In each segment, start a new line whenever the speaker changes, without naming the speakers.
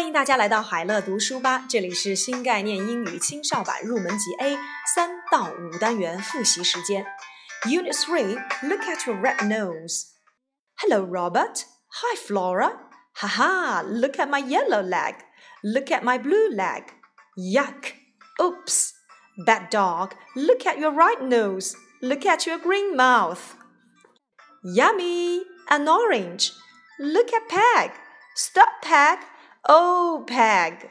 欢迎大家来到海乐读书吧，这里是新概念英语青少版入门级 A 三到五单元复习时间。Unit Three, look at your red nose. Hello, Robert. Hi, Flora. Haha, look at my yellow leg. Look at my blue leg. Yuck. Oops. Bad dog, look at your right nose. Look at your green mouth. Yummy. An orange. Look at Peg. Stop, Peg. Oh, Peg。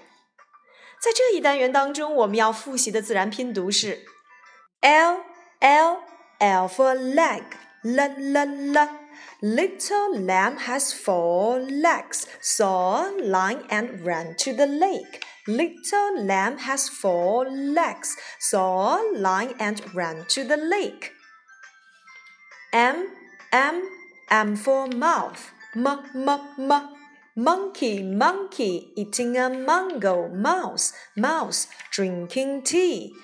在这一单元当中，我们要复习的自然拼读是 L L L for leg, l l l. Little lamb has four legs, saw a line and ran to the lake. Little lamb has four legs, saw a line and ran to the lake. M M M for mouth, m m m. Monkey, monkey, eating a mango. Mouse, mouse, drinking tea.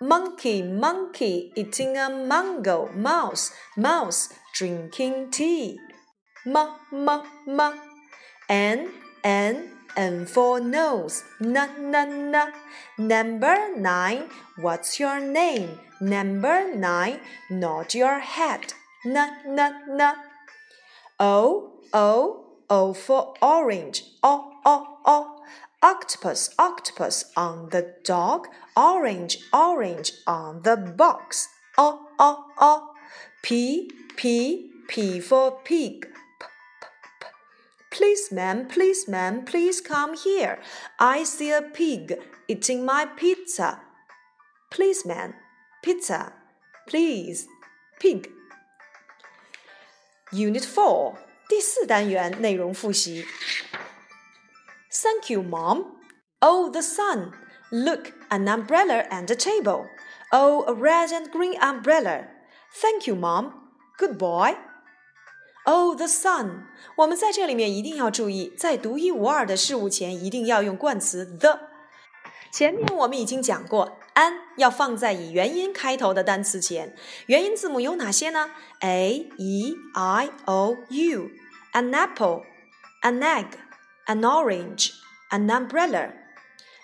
Monkey, monkey, eating a mango. Mouse, mouse, drinking tea. M, m, m. N, n, n for nose. N, n, n. Number nine, what's your name? Number nine, nod your head. N, n, n. O, o, O for orange. O, O, O. Octopus, octopus on the dog. Orange, orange on the box. O, O, O. P, P, P for pig. P, P, P. Policeman, policeman, please come here. I see a pig eating my pizza. Policeman, pizza, please, pig. Unit 4第四单元内容复习。Thank you, Mom. Oh, the sun. Look, an umbrella and a table. Oh, a red and green umbrella. Thank you, Mom. Good boy. Oh, the sun. 我们在这里面一定要注意，在独一无二的事物前一定要用冠词 the。前面我们已经讲过，an 要放在以元音开头的单词前。元音字母有哪些呢？a, e, i, o, u。an apple, an egg, an orange, an umbrella.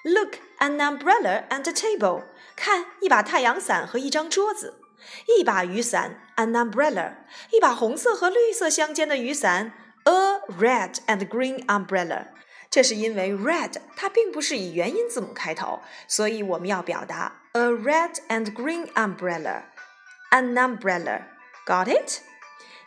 Look, an umbrella and a table. 看，一把太阳伞和一张桌子。一把雨伞，an umbrella。一把红色和绿色相间的雨伞，a red and green umbrella。这是因为 red 它并不是以元音字母开头，所以我们要表达 a red and green umbrella，an umbrella。Got it?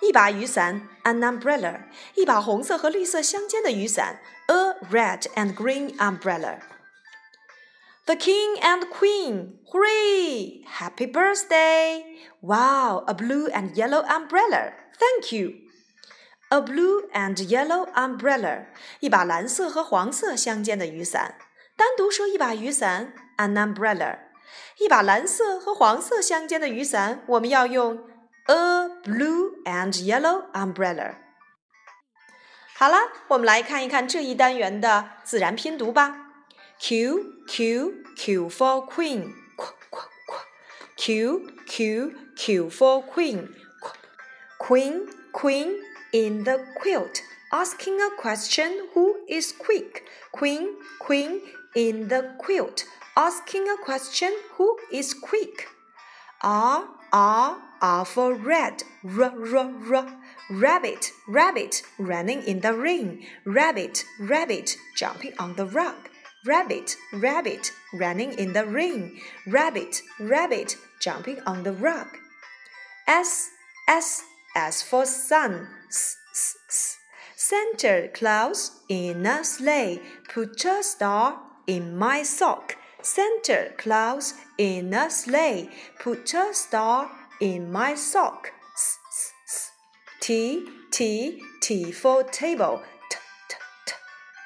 一把雨伞，an umbrella；一把红色和绿色相间的雨伞，a red and green umbrella。The king and queen, hooray! Happy birthday! Wow, a blue and yellow umbrella. Thank you. A blue and yellow umbrella，一把蓝色和黄色相间的雨伞。单独说一把雨伞，an umbrella；一把蓝色和黄色相间的雨伞，我们要用 a blue and yellow umbrella。好了，我们来看一看这一单元的自然拼读吧。Q Q Q for queen，咵咵咵。Q Q Q for queen，咵。Queen Queen In the quilt asking a question who is quick. Queen Queen in the quilt asking a question who is quick. R R R for red, r r r. Rabbit, rabbit, running in the rain. Rabbit, rabbit, jumping on the rug. Rabbit, rabbit, running in the rain. Rabbit, rabbit, jumping on the rug. S, S, S for sun. S, S, S. In a sleigh. Put a star in my sock. Santa Claus in a sleigh. Put a star in my sock. T, T, T for table. T,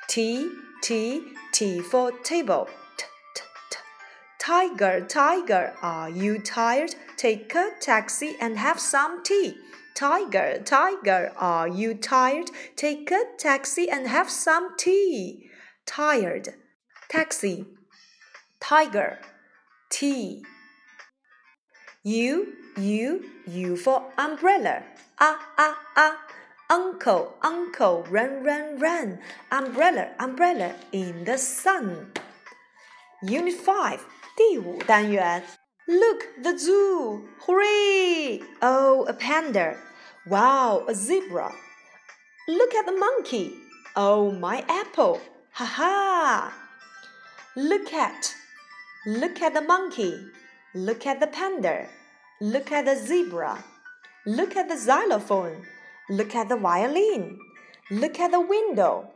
T, T. T, T, T for table. Tiger, tiger, are you tired? Take a taxi and have some tea. Tiger, tiger, are you tired? Take a taxi and have some tea. Tired, taxi, tiger, tea. U, U, U for umbrella. Ah, ah, ah. Uncle, uncle, run, run, run. Umbrella, umbrella, in the sun. Unit 5, 第五单元. Look, the zoo! Hooray! Oh, a panda. Wow, a zebra. Look at the monkey. Oh, my apple. Ha ha! Look at, look at the monkey. Look at the panda. Look at the zebra. Look at the xylophone. Look at the violin. Look at the window.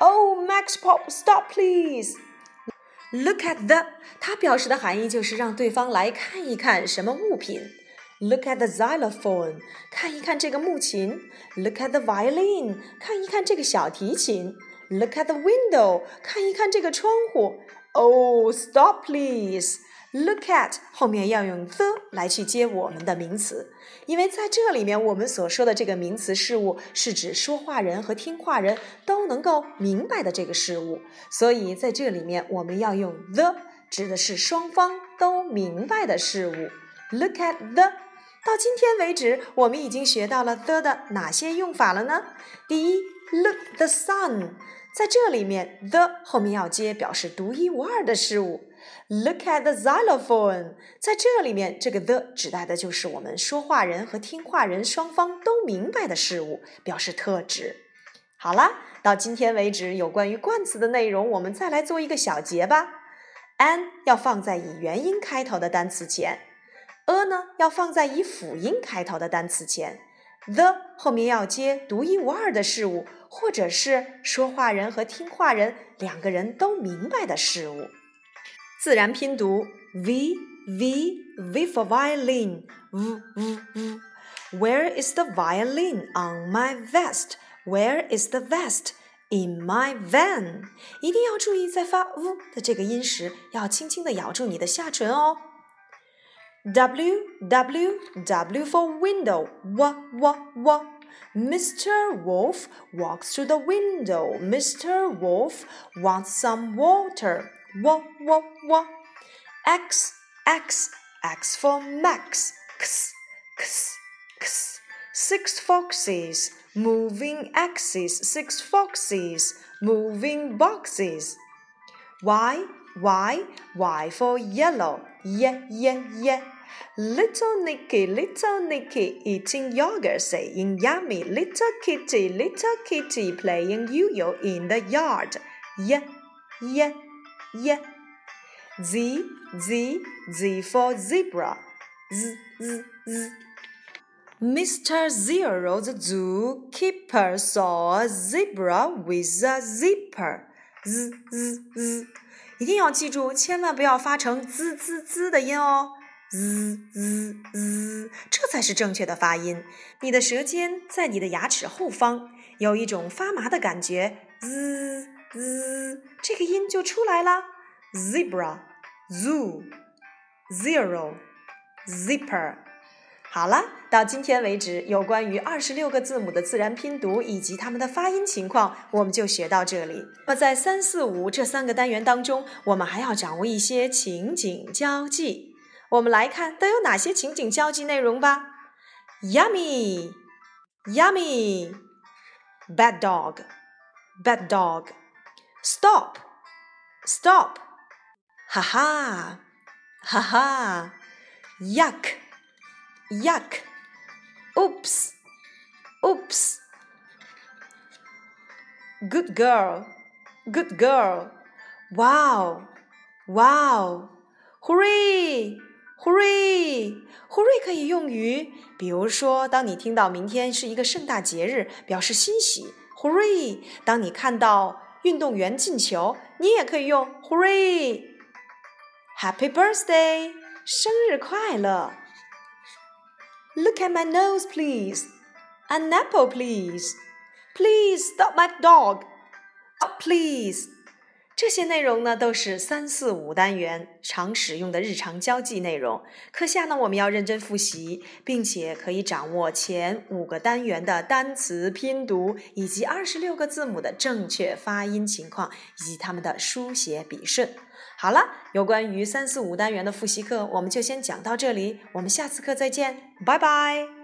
Oh, Max Pop, stop please. Look at the，它表示的含义就是让对方来看一看什么物品。Look at the xylophone，看一看这个木琴。Look at the violin，看一看这个小提琴。Look at the window，看一看这个窗户。Oh, stop please. Look at 后面要用 the 来去接我们的名词，因为在这里面我们所说的这个名词事物是指说话人和听话人都能够明白的这个事物，所以在这里面我们要用 the 指的是双方都明白的事物。Look at the，到今天为止，我们已经学到了 the 的哪些用法了呢？第一，Look the sun，在这里面 the 后面要接表示独一无二的事物。Look at the xylophone，在这里面，这个 the 指代的就是我们说话人和听话人双方都明白的事物，表示特指。好了，到今天为止，有关于冠词的内容，我们再来做一个小结吧。an 要放在以元音开头的单词前，a 呢要放在以辅音开头的单词前，the 后面要接独一无二的事物，或者是说话人和听话人两个人都明白的事物。自然拼读 v v v for violin v v v. Where is the violin on my vest? Where is the vest in my van? 一定要注意在发 v 的这个音时，要轻轻的咬住你的下唇哦。W W W for window w w w. Mr. Wolf walks to the window. Mr. Wolf wants some water w w w. X X X for Max. X X X. Six foxes moving axes. Six foxes moving boxes. Y Y Y for yellow. Yeah yeah yeah. Little Nicky, little Nicky eating yogurt, saying yummy. Little kitty, little kitty playing yo-yo in the yard. Yeah, yeah. Yeah. Z, Z, Z for zebra. Z, Z, Z. Mr. Zero, the zookeeper, saw a zebra with a zipper. Z, Z, Z. 一定要记住，千万不要发成滋滋滋的音哦。 Z z z，这才是正确的发音。你的舌尖在你的牙齿后方，有一种发麻的感觉。z z，这个音就出来了。zebra zoo zero zipper。好了，到今天为止，有关于二十六个字母的自然拼读以及它们的发音情况，我们就学到这里。那在三四五这三个单元当中，我们还要掌握一些情景交际。我们来看都有哪些情景交际内容吧。Yummy, yummy. Bad dog, bad dog. Stop, stop. Ha ha, ha ha. Yuck, yuck. Oops, oops. Good girl, good girl. Wow, wow. Hooray! Hooray！Hooray 可以用于，比如说，当你听到明天是一个盛大节日，表示欣喜，Hooray！当你看到运动员进球，你也可以用 Hooray！Happy birthday！生日快乐！Look at my nose, please. An apple, please. Please stop my dog. Oh, please. 这些内容呢，都是三四五单元常使用的日常交际内容。课下呢，我们要认真复习，并且可以掌握前五个单元的单词拼读，以及二十六个字母的正确发音情况，以及它们的书写笔顺。好了，有关于三四五单元的复习课，我们就先讲到这里。我们下次课再见，拜拜。